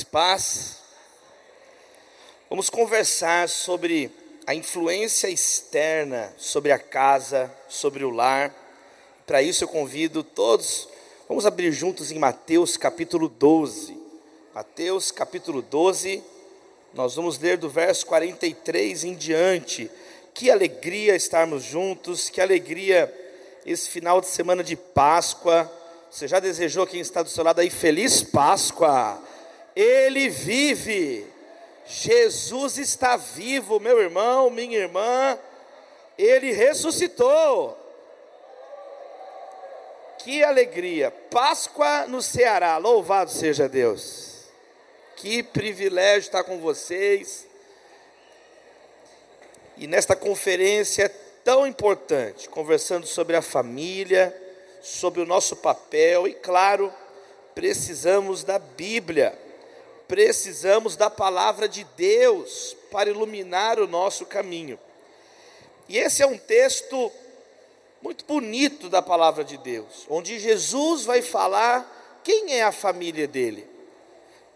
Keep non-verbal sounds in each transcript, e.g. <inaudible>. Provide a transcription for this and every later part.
Graça e paz. Vamos conversar sobre a influência externa sobre a casa, sobre o lar. Para isso eu convido todos, vamos abrir juntos em Mateus capítulo 12. Mateus capítulo 12, nós vamos ler do verso 43 em diante. Que alegria estarmos juntos, que alegria esse final de semana de Páscoa. Você já desejou quem está do seu lado aí feliz Páscoa? Ele vive. Jesus está vivo, meu irmão, minha irmã. Ele ressuscitou. Que alegria! Páscoa no Ceará, louvado seja Deus. Que privilégio estar com vocês. E nesta conferência tão importante, conversando sobre a família, sobre o nosso papel e, claro, precisamos da Bíblia precisamos da palavra de Deus para iluminar o nosso caminho. E esse é um texto muito bonito da palavra de Deus, onde Jesus vai falar quem é a família dele.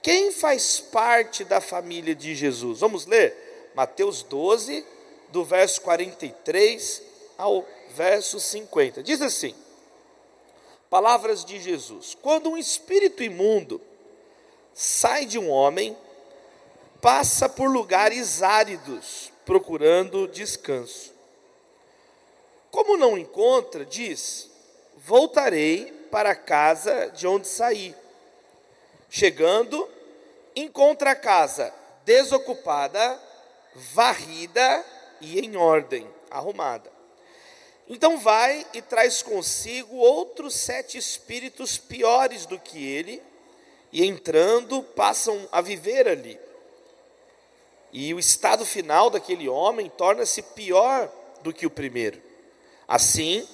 Quem faz parte da família de Jesus? Vamos ler Mateus 12, do verso 43 ao verso 50. Diz assim: Palavras de Jesus: Quando um espírito imundo sai de um homem, passa por lugares áridos, procurando descanso. Como não encontra, diz: Voltarei para a casa de onde saí. Chegando, encontra a casa desocupada, varrida e em ordem, arrumada. Então vai e traz consigo outros sete espíritos piores do que ele e entrando passam a viver ali. E o estado final daquele homem torna-se pior do que o primeiro. Assim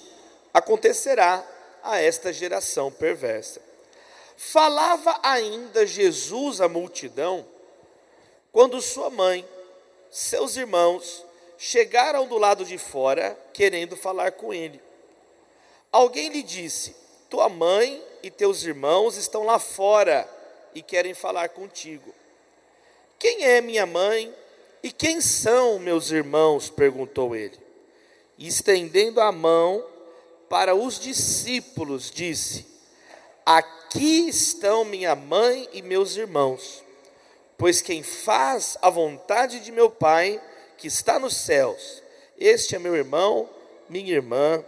acontecerá a esta geração perversa. Falava ainda Jesus à multidão quando sua mãe, seus irmãos, chegaram do lado de fora querendo falar com ele. Alguém lhe disse: Tua mãe e teus irmãos estão lá fora e querem falar contigo. Quem é minha mãe e quem são meus irmãos? perguntou ele. E estendendo a mão para os discípulos, disse: Aqui estão minha mãe e meus irmãos. Pois quem faz a vontade de meu Pai, que está nos céus, este é meu irmão, minha irmã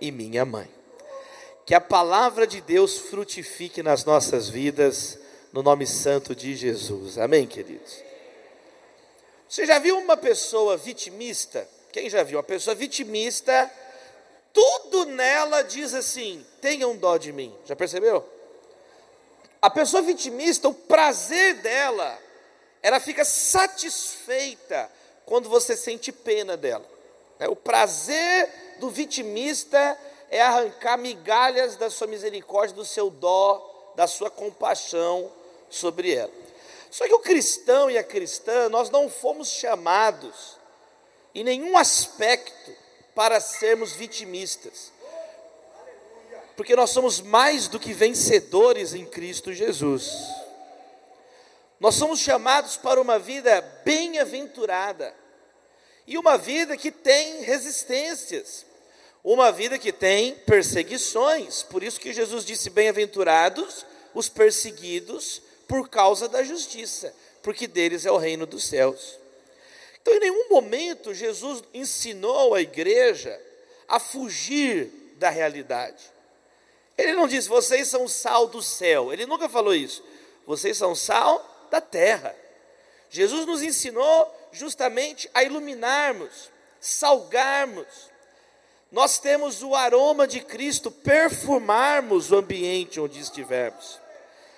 e minha mãe. Que a palavra de Deus frutifique nas nossas vidas, no nome santo de Jesus. Amém, queridos? Você já viu uma pessoa vitimista? Quem já viu? Uma pessoa vitimista, tudo nela diz assim: tenham dó de mim. Já percebeu? A pessoa vitimista, o prazer dela, ela fica satisfeita quando você sente pena dela. Né? O prazer do vitimista é arrancar migalhas da sua misericórdia, do seu dó, da sua compaixão sobre ela. Só que o cristão e a cristã, nós não fomos chamados em nenhum aspecto para sermos vitimistas. Porque nós somos mais do que vencedores em Cristo Jesus. Nós somos chamados para uma vida bem-aventurada e uma vida que tem resistências uma vida que tem perseguições. Por isso que Jesus disse: Bem-aventurados os perseguidos por causa da justiça, porque deles é o reino dos céus. Então, em nenhum momento Jesus ensinou a igreja a fugir da realidade. Ele não disse, vocês são sal do céu. Ele nunca falou isso. Vocês são sal da terra. Jesus nos ensinou justamente a iluminarmos, salgarmos, nós temos o aroma de Cristo, perfumarmos o ambiente onde estivermos.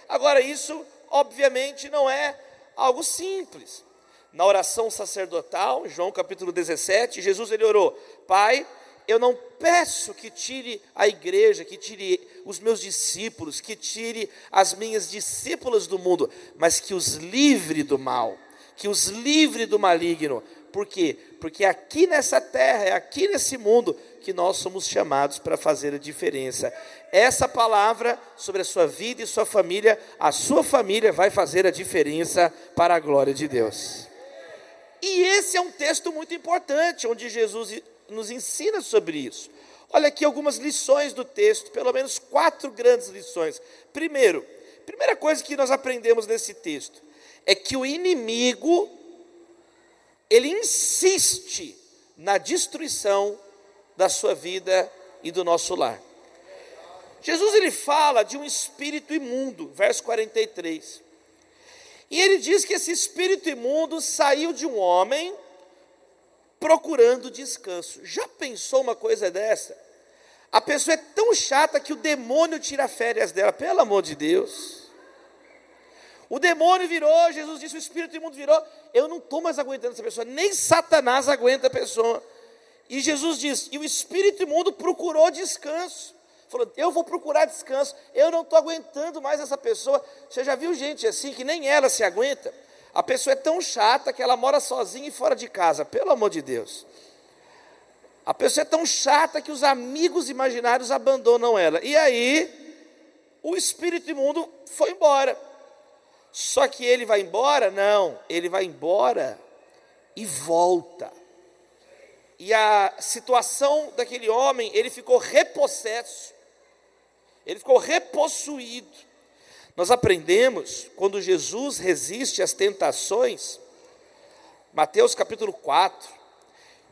Agora, isso obviamente não é algo simples. Na oração sacerdotal, João capítulo 17, Jesus ele orou: Pai, eu não peço que tire a igreja, que tire os meus discípulos, que tire as minhas discípulas do mundo, mas que os livre do mal, que os livre do maligno, Por quê? Porque é aqui nessa terra, é aqui nesse mundo que nós somos chamados para fazer a diferença. Essa palavra sobre a sua vida e sua família, a sua família vai fazer a diferença para a glória de Deus. E esse é um texto muito importante, onde Jesus nos ensina sobre isso. Olha aqui algumas lições do texto, pelo menos quatro grandes lições. Primeiro, primeira coisa que nós aprendemos nesse texto é que o inimigo ele insiste na destruição da sua vida e do nosso lar. Jesus ele fala de um espírito imundo, verso 43. E ele diz que esse espírito imundo saiu de um homem procurando descanso. Já pensou uma coisa dessa? A pessoa é tão chata que o demônio tira férias dela, pelo amor de Deus. O demônio virou, Jesus disse, o espírito imundo virou. Eu não estou mais aguentando essa pessoa, nem Satanás aguenta a pessoa. E Jesus diz, e o espírito imundo procurou descanso. Falou, eu vou procurar descanso, eu não estou aguentando mais essa pessoa. Você já viu gente assim que nem ela se aguenta? A pessoa é tão chata que ela mora sozinha e fora de casa, pelo amor de Deus. A pessoa é tão chata que os amigos imaginários abandonam ela. E aí, o espírito imundo foi embora. Só que ele vai embora? Não, ele vai embora e volta. E a situação daquele homem, ele ficou repossesso ele ficou repossuído. Nós aprendemos quando Jesus resiste às tentações, Mateus capítulo 4,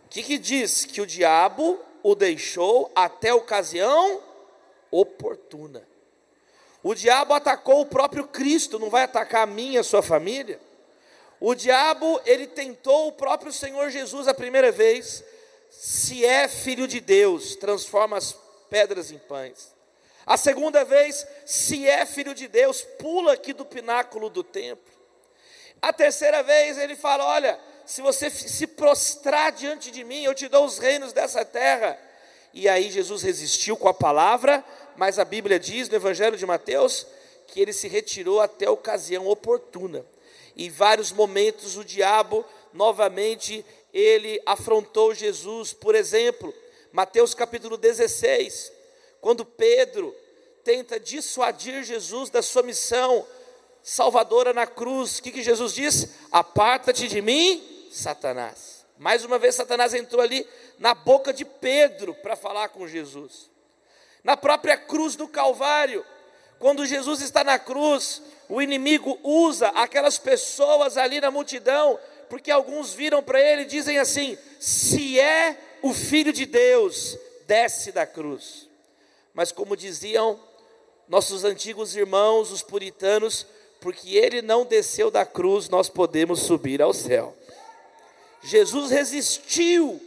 o que, que diz? Que o diabo o deixou até a ocasião oportuna. O diabo atacou o próprio Cristo, não vai atacar a minha, a sua família? O diabo, ele tentou o próprio Senhor Jesus a primeira vez, se é filho de Deus, transforma as pedras em pães. A segunda vez, se é filho de Deus, pula aqui do pináculo do templo. A terceira vez, ele fala: Olha, se você se prostrar diante de mim, eu te dou os reinos dessa terra. E aí Jesus resistiu com a palavra, mas a Bíblia diz no Evangelho de Mateus que ele se retirou até a ocasião oportuna. Em vários momentos o diabo novamente ele afrontou Jesus, por exemplo, Mateus capítulo 16, quando Pedro tenta dissuadir Jesus da sua missão salvadora na cruz, o que, que Jesus diz? Aparta-te de mim, Satanás. Mais uma vez, Satanás entrou ali na boca de Pedro para falar com Jesus. Na própria cruz do Calvário, quando Jesus está na cruz, o inimigo usa aquelas pessoas ali na multidão, porque alguns viram para ele e dizem assim: se é o filho de Deus, desce da cruz. Mas como diziam nossos antigos irmãos, os puritanos, porque ele não desceu da cruz, nós podemos subir ao céu. Jesus resistiu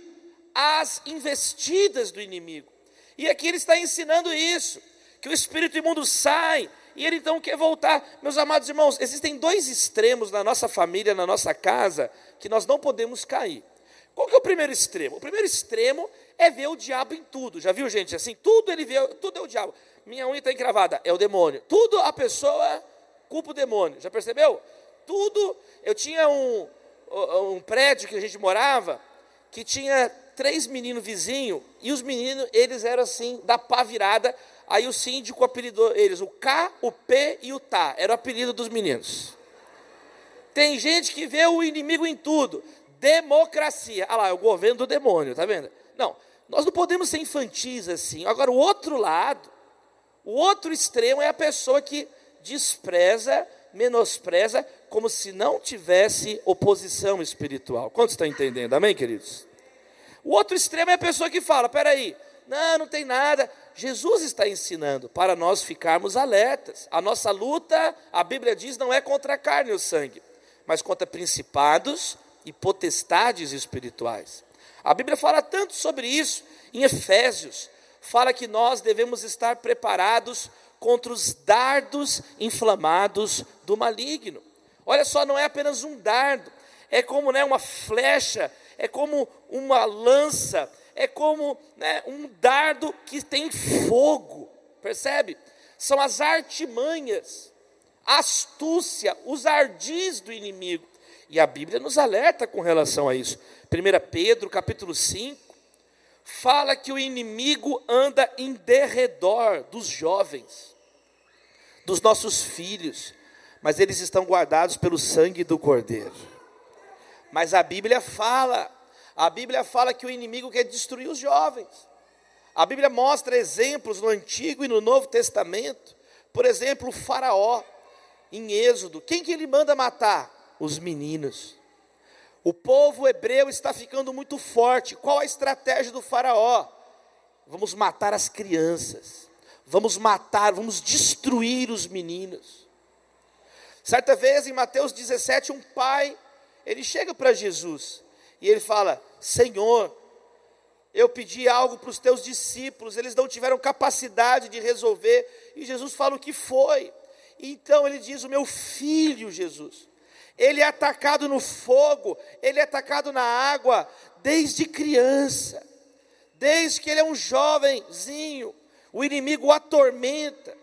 às investidas do inimigo. E aqui ele está ensinando isso, que o espírito imundo sai e ele então quer voltar. Meus amados irmãos, existem dois extremos na nossa família, na nossa casa, que nós não podemos cair. Qual que é o primeiro extremo? O primeiro extremo é ver o diabo em tudo. Já viu gente assim? Tudo ele vê, tudo é o diabo. Minha unha está encravada, é o demônio. Tudo a pessoa culpa o demônio. Já percebeu? Tudo. Eu tinha um, um prédio que a gente morava que tinha três meninos vizinhos e os meninos, eles eram assim, da pá virada. Aí o síndico apelidou eles o K, o P e o Tá. Era o apelido dos meninos. Tem gente que vê o inimigo em tudo. Democracia. Ah lá, é o governo do demônio, tá vendo? Não, nós não podemos ser infantis assim. Agora, o outro lado, o outro extremo é a pessoa que despreza, menospreza, como se não tivesse oposição espiritual. Quantos estão entendendo? Amém, queridos? O outro extremo é a pessoa que fala: peraí, não, não tem nada. Jesus está ensinando para nós ficarmos alertas. A nossa luta, a Bíblia diz, não é contra a carne e o sangue, mas contra principados e potestades espirituais. A Bíblia fala tanto sobre isso em Efésios, fala que nós devemos estar preparados contra os dardos inflamados do maligno. Olha só, não é apenas um dardo, é como né, uma flecha, é como uma lança, é como né, um dardo que tem fogo, percebe? São as artimanhas, a astúcia, os ardis do inimigo. E a Bíblia nos alerta com relação a isso. 1 Pedro, capítulo 5, fala que o inimigo anda em derredor dos jovens, dos nossos filhos, mas eles estão guardados pelo sangue do Cordeiro. Mas a Bíblia fala, a Bíblia fala que o inimigo quer destruir os jovens. A Bíblia mostra exemplos no Antigo e no Novo Testamento. Por exemplo, o Faraó, em Êxodo. Quem que ele manda matar? Os meninos. O povo hebreu está ficando muito forte. Qual a estratégia do Faraó? Vamos matar as crianças. Vamos matar, vamos destruir os meninos. Certa vez em Mateus 17, um pai, ele chega para Jesus e ele fala: Senhor, eu pedi algo para os teus discípulos, eles não tiveram capacidade de resolver, e Jesus fala o que foi. Então ele diz: O meu filho Jesus, ele é atacado no fogo, ele é atacado na água, desde criança, desde que ele é um jovenzinho, o inimigo o atormenta.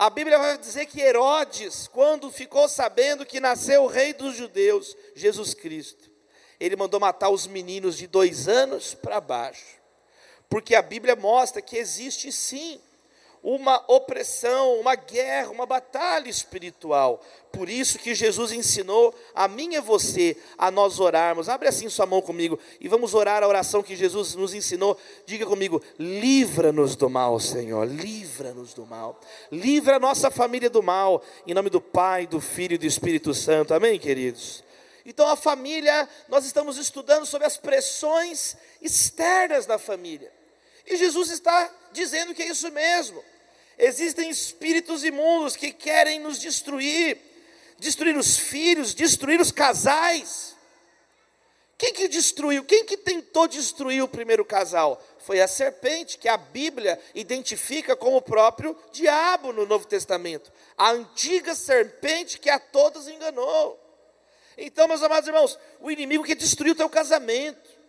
A Bíblia vai dizer que Herodes, quando ficou sabendo que nasceu o rei dos judeus, Jesus Cristo, ele mandou matar os meninos de dois anos para baixo, porque a Bíblia mostra que existe sim uma opressão, uma guerra, uma batalha espiritual. Por isso que Jesus ensinou a mim e você a nós orarmos. Abre assim sua mão comigo e vamos orar a oração que Jesus nos ensinou. Diga comigo: livra-nos do mal, Senhor, livra-nos do mal. Livra a nossa família do mal, em nome do Pai, do Filho e do Espírito Santo. Amém, queridos. Então, a família, nós estamos estudando sobre as pressões externas da família. E Jesus está dizendo que é isso mesmo. Existem espíritos imundos que querem nos destruir, destruir os filhos, destruir os casais. Quem que destruiu? Quem que tentou destruir o primeiro casal? Foi a serpente, que a Bíblia identifica como o próprio diabo no Novo Testamento. A antiga serpente que a todos enganou. Então, meus amados irmãos, o inimigo quer destruir o teu casamento.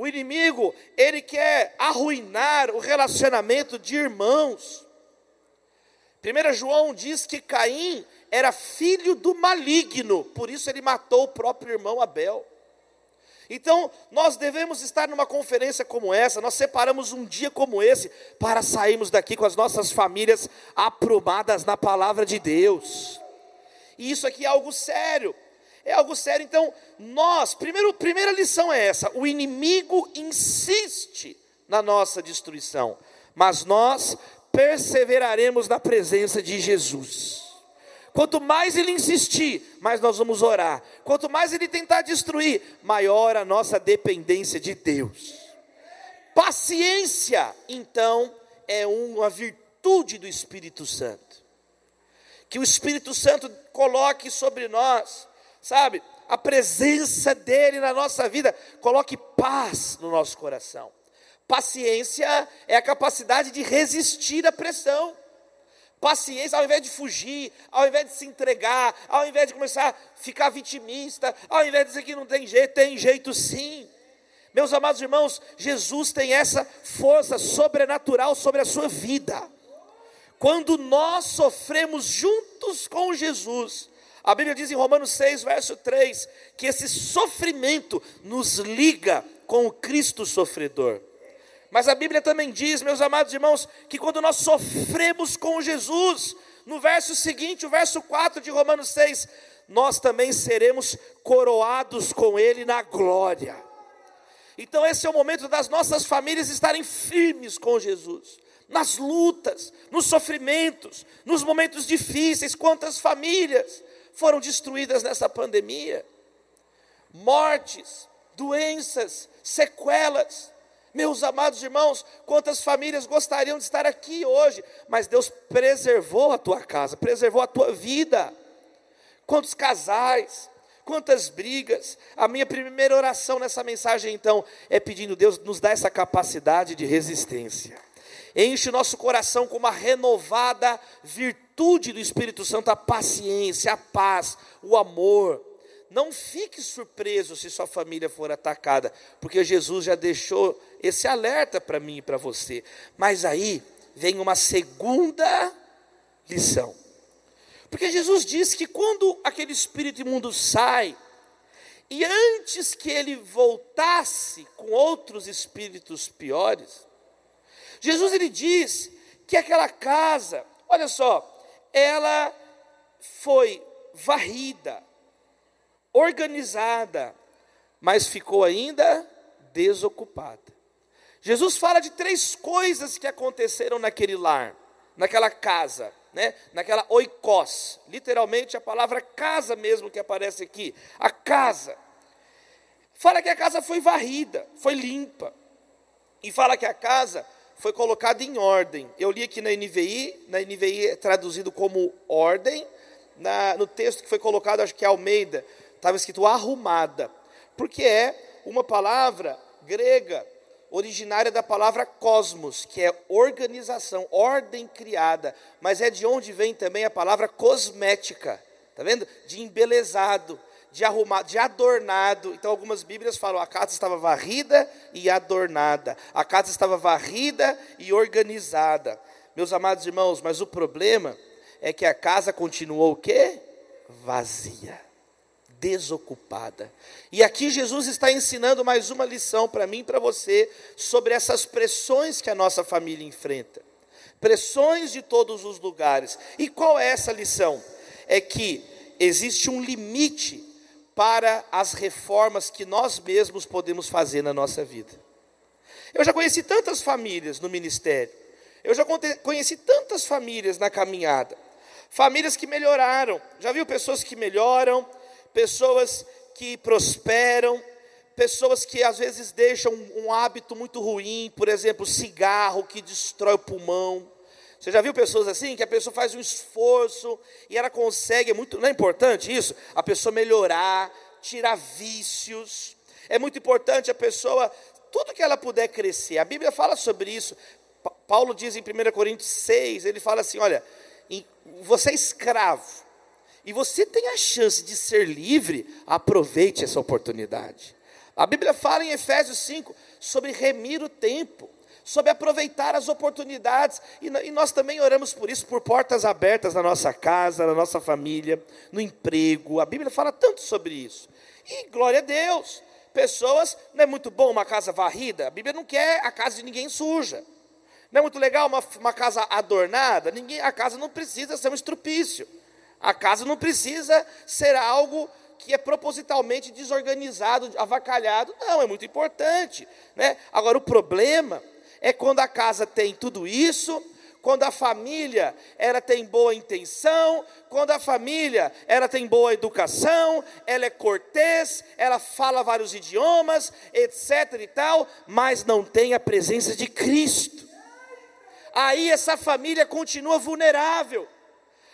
O inimigo, ele quer arruinar o relacionamento de irmãos. 1 João diz que Caim era filho do maligno, por isso ele matou o próprio irmão Abel. Então, nós devemos estar numa conferência como essa, nós separamos um dia como esse para sairmos daqui com as nossas famílias aprumadas na palavra de Deus. E isso aqui é algo sério é algo sério. Então, nós, primeiro, primeira lição é essa: o inimigo insiste na nossa destruição, mas nós perseveraremos na presença de Jesus. Quanto mais ele insistir, mais nós vamos orar. Quanto mais ele tentar destruir, maior a nossa dependência de Deus. Paciência, então, é uma virtude do Espírito Santo. Que o Espírito Santo coloque sobre nós sabe, a presença dEle na nossa vida, coloque paz no nosso coração. Paciência é a capacidade de resistir à pressão. Paciência, ao invés de fugir, ao invés de se entregar, ao invés de começar a ficar vitimista, ao invés de dizer que não tem jeito, tem jeito sim. Meus amados irmãos, Jesus tem essa força sobrenatural sobre a sua vida. Quando nós sofremos juntos com Jesus, a Bíblia diz em Romanos 6, verso 3, que esse sofrimento nos liga com o Cristo sofredor. Mas a Bíblia também diz, meus amados irmãos, que quando nós sofremos com Jesus, no verso seguinte, o verso 4 de Romanos 6, nós também seremos coroados com Ele na glória. Então, esse é o momento das nossas famílias estarem firmes com Jesus, nas lutas, nos sofrimentos, nos momentos difíceis. Quantas famílias foram destruídas nessa pandemia. Mortes, doenças, sequelas. Meus amados irmãos, quantas famílias gostariam de estar aqui hoje, mas Deus preservou a tua casa, preservou a tua vida. Quantos casais, quantas brigas. A minha primeira oração nessa mensagem, então, é pedindo Deus nos dá essa capacidade de resistência. Enche nosso coração com uma renovada virtude do Espírito Santo a paciência, a paz, o amor. Não fique surpreso se sua família for atacada, porque Jesus já deixou esse alerta para mim e para você. Mas aí vem uma segunda lição. Porque Jesus disse que quando aquele espírito imundo sai, E antes que ele voltasse com outros espíritos piores, Jesus ele diz que aquela casa, olha só, ela foi varrida, organizada, mas ficou ainda desocupada. Jesus fala de três coisas que aconteceram naquele lar, naquela casa, né? naquela oikos, literalmente a palavra casa mesmo que aparece aqui, a casa. Fala que a casa foi varrida, foi limpa. E fala que a casa foi colocada em ordem. Eu li aqui na NVI, na NVI é traduzido como ordem, na, no texto que foi colocado, acho que é Almeida, estava escrito arrumada, porque é uma palavra grega originária da palavra cosmos, que é organização, ordem criada, mas é de onde vem também a palavra cosmética, tá vendo? De embelezado, de arrumado, de adornado. Então algumas Bíblias falam a casa estava varrida e adornada. A casa estava varrida e organizada. Meus amados irmãos, mas o problema é que a casa continuou o quê? Vazia desocupada. E aqui Jesus está ensinando mais uma lição para mim e para você sobre essas pressões que a nossa família enfrenta. Pressões de todos os lugares. E qual é essa lição? É que existe um limite para as reformas que nós mesmos podemos fazer na nossa vida. Eu já conheci tantas famílias no ministério. Eu já conheci tantas famílias na caminhada. Famílias que melhoraram. Já viu pessoas que melhoram, pessoas que prosperam, pessoas que às vezes deixam um hábito muito ruim, por exemplo, cigarro que destrói o pulmão. Você já viu pessoas assim que a pessoa faz um esforço e ela consegue, é muito, não é importante isso? A pessoa melhorar, tirar vícios. É muito importante a pessoa, tudo que ela puder crescer. A Bíblia fala sobre isso. Paulo diz em 1 Coríntios 6, ele fala assim: olha, você é escravo, e você tem a chance de ser livre, aproveite essa oportunidade. A Bíblia fala em Efésios 5 sobre remir o tempo, sobre aproveitar as oportunidades, e nós também oramos por isso, por portas abertas na nossa casa, na nossa família, no emprego. A Bíblia fala tanto sobre isso. E glória a Deus, pessoas, não é muito bom uma casa varrida? A Bíblia não quer a casa de ninguém suja. Não é muito legal uma, uma casa adornada? Ninguém, a casa não precisa ser um estrupício. A casa não precisa ser algo que é propositalmente desorganizado, avacalhado. Não, é muito importante. Né? Agora, o problema é quando a casa tem tudo isso, quando a família ela tem boa intenção, quando a família ela tem boa educação, ela é cortês, ela fala vários idiomas, etc e tal, mas não tem a presença de Cristo. Aí essa família continua vulnerável.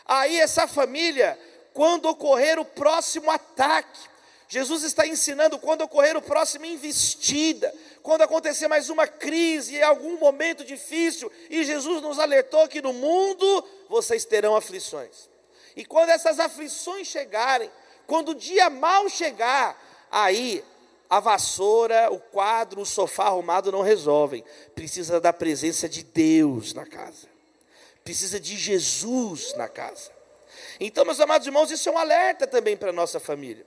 Aí essa família, quando ocorrer o próximo ataque, Jesus está ensinando quando ocorrer o próximo investida, quando acontecer mais uma crise, algum momento difícil, e Jesus nos alertou que no mundo vocês terão aflições. E quando essas aflições chegarem, quando o dia mal chegar, aí a vassoura, o quadro, o sofá arrumado não resolvem. Precisa da presença de Deus na casa precisa de Jesus na casa. Então, meus amados irmãos, isso é um alerta também para a nossa família.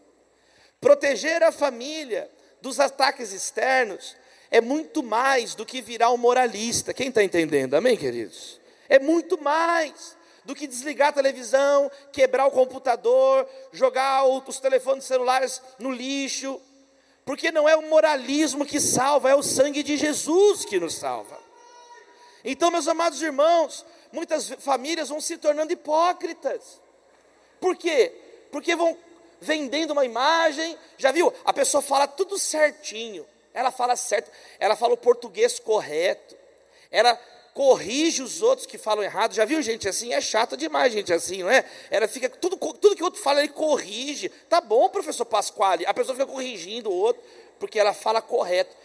Proteger a família dos ataques externos é muito mais do que virar um moralista. Quem está entendendo? Amém, queridos? É muito mais do que desligar a televisão, quebrar o computador, jogar os telefones celulares no lixo. Porque não é o moralismo que salva, é o sangue de Jesus que nos salva. Então, meus amados irmãos, muitas famílias vão se tornando hipócritas. Por quê? Porque vão vendendo uma imagem, já viu? A pessoa fala tudo certinho, ela fala certo, ela fala o português correto, ela corrige os outros que falam errado. Já viu gente assim? É chato demais gente assim, não é? Ela fica tudo, tudo que o outro fala ele corrige. Tá bom, professor Pasquale. A pessoa fica corrigindo o outro porque ela fala correto.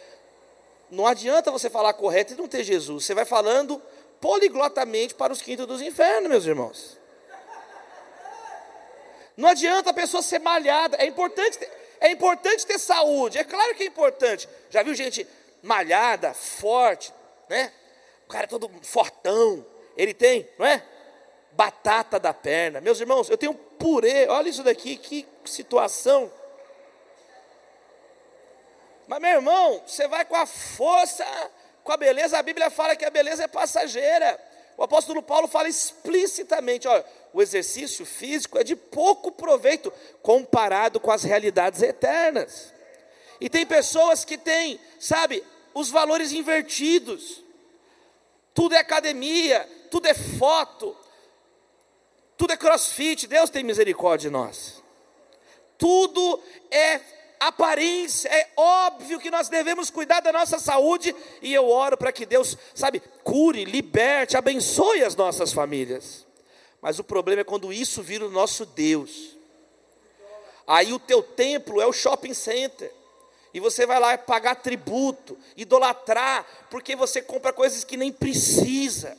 Não adianta você falar correto e não ter Jesus. Você vai falando poliglotamente para os quintos dos infernos, meus irmãos. Não adianta a pessoa ser malhada, é importante, é importante ter saúde, é claro que é importante. Já viu gente malhada, forte, né? O cara é todo fortão, ele tem, não é? Batata da perna. Meus irmãos, eu tenho purê, olha isso daqui, que situação. Mas, meu irmão, você vai com a força, com a beleza, a Bíblia fala que a beleza é passageira. O apóstolo Paulo fala explicitamente: olha, o exercício físico é de pouco proveito comparado com as realidades eternas. E tem pessoas que têm, sabe, os valores invertidos. Tudo é academia, tudo é foto, tudo é crossfit. Deus tem misericórdia de nós. Tudo é aparência, é óbvio que nós devemos cuidar da nossa saúde, e eu oro para que Deus, sabe, cure, liberte, abençoe as nossas famílias. Mas o problema é quando isso vira o nosso Deus. Aí o teu templo é o shopping center. E você vai lá pagar tributo, idolatrar, porque você compra coisas que nem precisa.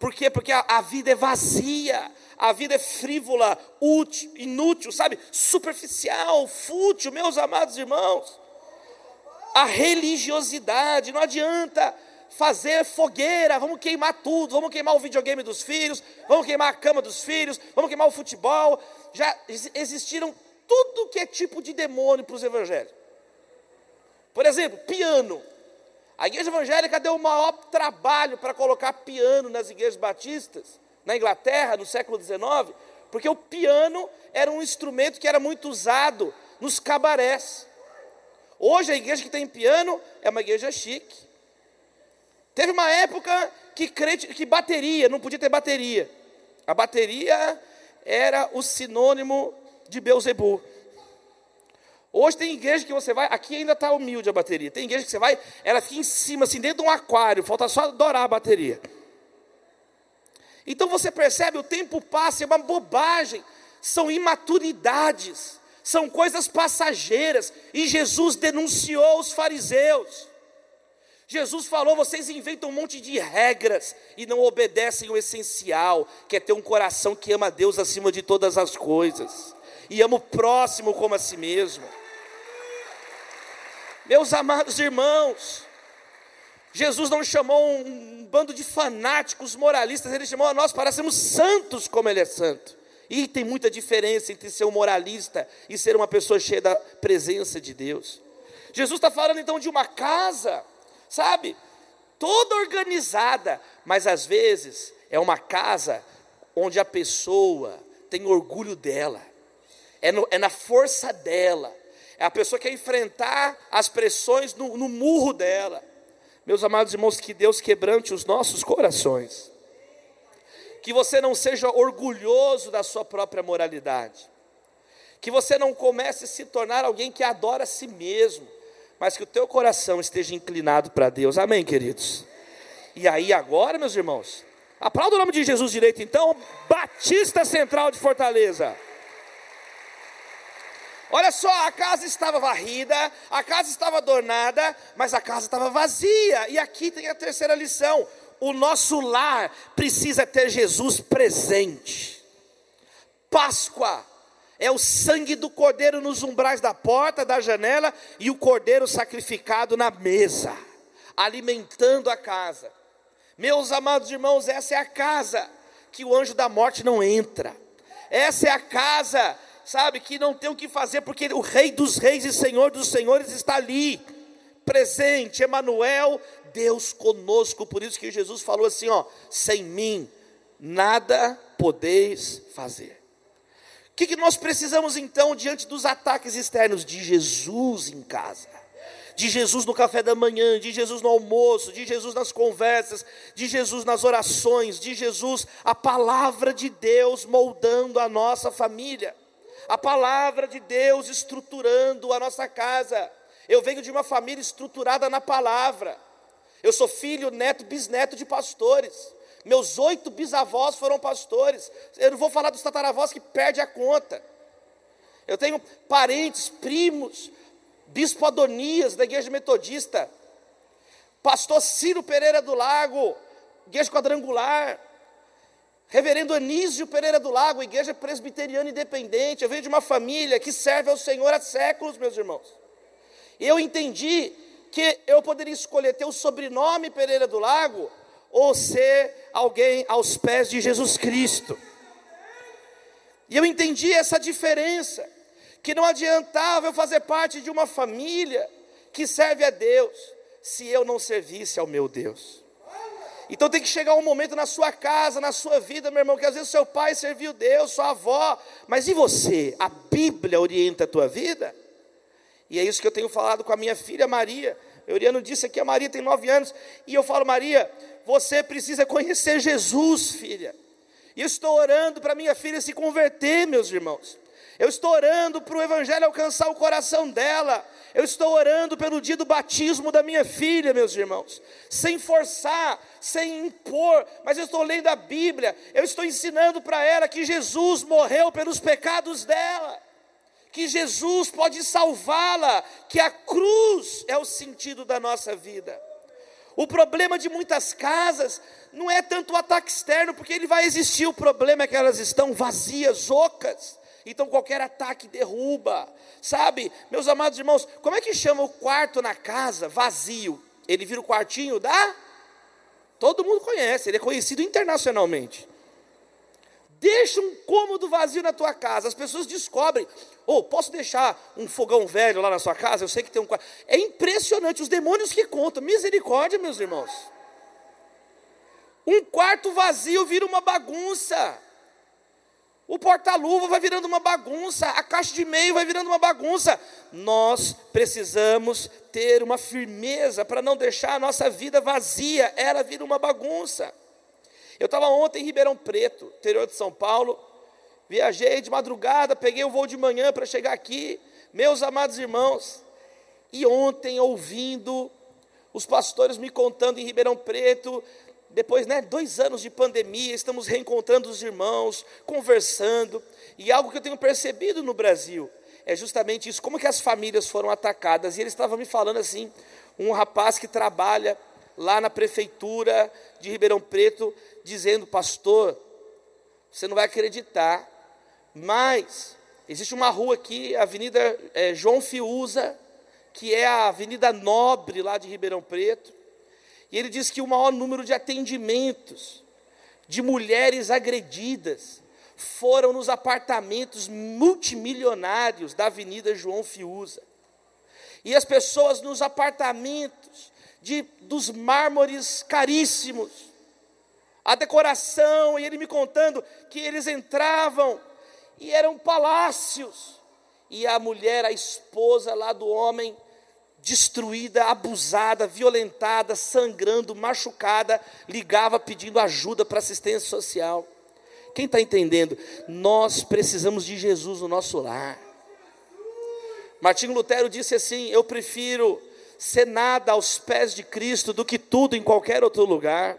Por quê? Porque a, a vida é vazia, a vida é frívola, útil, inútil, sabe? Superficial, fútil, meus amados irmãos. A religiosidade, não adianta fazer fogueira, vamos queimar tudo, vamos queimar o videogame dos filhos, vamos queimar a cama dos filhos, vamos queimar o futebol. Já existiram tudo que é tipo de demônio para os evangelhos. Por exemplo, piano. A igreja evangélica deu o maior trabalho para colocar piano nas igrejas batistas, na Inglaterra, no século XIX, porque o piano era um instrumento que era muito usado nos cabarés. Hoje a igreja que tem piano é uma igreja chique. Teve uma época que crente, que bateria, não podia ter bateria. A bateria era o sinônimo de Beuzebu. Hoje tem igreja que você vai, aqui ainda está humilde a bateria. Tem igreja que você vai, ela fica em cima, assim, dentro de um aquário, falta só adorar a bateria. Então você percebe, o tempo passa, é uma bobagem, são imaturidades, são coisas passageiras, e Jesus denunciou os fariseus. Jesus falou: vocês inventam um monte de regras e não obedecem o essencial, que é ter um coração que ama Deus acima de todas as coisas e ama o próximo como a si mesmo. Meus amados irmãos, Jesus não chamou um bando de fanáticos moralistas, ele chamou a nós para sermos santos como ele é santo. E tem muita diferença entre ser um moralista e ser uma pessoa cheia da presença de Deus. Jesus está falando então de uma casa, sabe, toda organizada, mas às vezes é uma casa onde a pessoa tem orgulho dela, é, no, é na força dela, é a pessoa que quer enfrentar as pressões no, no murro dela. Meus amados irmãos, que Deus quebrante os nossos corações. Que você não seja orgulhoso da sua própria moralidade. Que você não comece a se tornar alguém que adora a si mesmo, mas que o teu coração esteja inclinado para Deus. Amém, queridos? E aí agora, meus irmãos, aplauda o nome de Jesus direito então, Batista Central de Fortaleza. Olha só, a casa estava varrida, a casa estava adornada, mas a casa estava vazia. E aqui tem a terceira lição: o nosso lar precisa ter Jesus presente. Páscoa é o sangue do cordeiro nos umbrais da porta, da janela, e o cordeiro sacrificado na mesa, alimentando a casa. Meus amados irmãos, essa é a casa que o anjo da morte não entra. Essa é a casa sabe, que não tem o que fazer, porque o Rei dos Reis e Senhor dos Senhores está ali, presente, Emanuel, Deus conosco. Por isso que Jesus falou assim: ó, sem mim nada podeis fazer. Que, que nós precisamos então diante dos ataques externos? De Jesus em casa de Jesus no café da manhã, de Jesus no almoço, de Jesus nas conversas, de Jesus nas orações, de Jesus, a palavra de Deus moldando a nossa família a palavra de Deus estruturando a nossa casa. Eu venho de uma família estruturada na palavra. Eu sou filho, neto, bisneto de pastores. Meus oito bisavós foram pastores. Eu não vou falar dos tataravós que perde a conta. Eu tenho parentes, primos, bispo Adonias da igreja metodista, pastor Ciro Pereira do Lago, igreja quadrangular, Reverendo Anísio Pereira do Lago, igreja presbiteriana independente. Eu venho de uma família que serve ao Senhor há séculos, meus irmãos. E eu entendi que eu poderia escolher ter o sobrenome Pereira do Lago ou ser alguém aos pés de Jesus Cristo. E eu entendi essa diferença, que não adiantava eu fazer parte de uma família que serve a Deus se eu não servisse ao meu Deus? Então tem que chegar um momento na sua casa, na sua vida, meu irmão, que às vezes seu pai serviu Deus, sua avó, mas e você? A Bíblia orienta a tua vida? E é isso que eu tenho falado com a minha filha Maria. Euriano disse aqui, a Maria tem nove anos, e eu falo, Maria, você precisa conhecer Jesus, filha. E eu estou orando para minha filha se converter, meus irmãos. Eu estou orando para o Evangelho alcançar o coração dela. Eu estou orando pelo dia do batismo da minha filha, meus irmãos. Sem forçar, sem impor, mas eu estou lendo a Bíblia. Eu estou ensinando para ela que Jesus morreu pelos pecados dela. Que Jesus pode salvá-la. Que a cruz é o sentido da nossa vida. O problema de muitas casas não é tanto o ataque externo, porque ele vai existir, o problema é que elas estão vazias, ocas. Então qualquer ataque derruba, sabe? Meus amados irmãos, como é que chama o quarto na casa vazio? Ele vira o quartinho da? Todo mundo conhece, ele é conhecido internacionalmente. Deixa um cômodo vazio na tua casa. As pessoas descobrem. Ou oh, posso deixar um fogão velho lá na sua casa? Eu sei que tem um quarto. É impressionante os demônios que contam. Misericórdia, meus irmãos. Um quarto vazio vira uma bagunça. O porta-luva vai virando uma bagunça, a caixa de e-mail vai virando uma bagunça. Nós precisamos ter uma firmeza para não deixar a nossa vida vazia, ela vira uma bagunça. Eu estava ontem em Ribeirão Preto, interior de São Paulo. Viajei de madrugada, peguei o voo de manhã para chegar aqui. Meus amados irmãos, e ontem ouvindo os pastores me contando em Ribeirão Preto, depois, né, dois anos de pandemia, estamos reencontrando os irmãos, conversando, e algo que eu tenho percebido no Brasil é justamente isso, como que as famílias foram atacadas, e ele estava me falando assim, um rapaz que trabalha lá na prefeitura de Ribeirão Preto, dizendo, pastor, você não vai acreditar, mas existe uma rua aqui, a Avenida é, João Fiuza, que é a Avenida Nobre lá de Ribeirão Preto, e ele diz que o maior número de atendimentos de mulheres agredidas foram nos apartamentos multimilionários da Avenida João Fiuza. E as pessoas nos apartamentos de, dos mármores caríssimos, a decoração, e ele me contando que eles entravam e eram palácios, e a mulher, a esposa lá do homem, destruída, abusada, violentada, sangrando, machucada, ligava pedindo ajuda para assistência social. Quem está entendendo? Nós precisamos de Jesus no nosso lar. Martinho Lutero disse assim: Eu prefiro ser nada aos pés de Cristo do que tudo em qualquer outro lugar.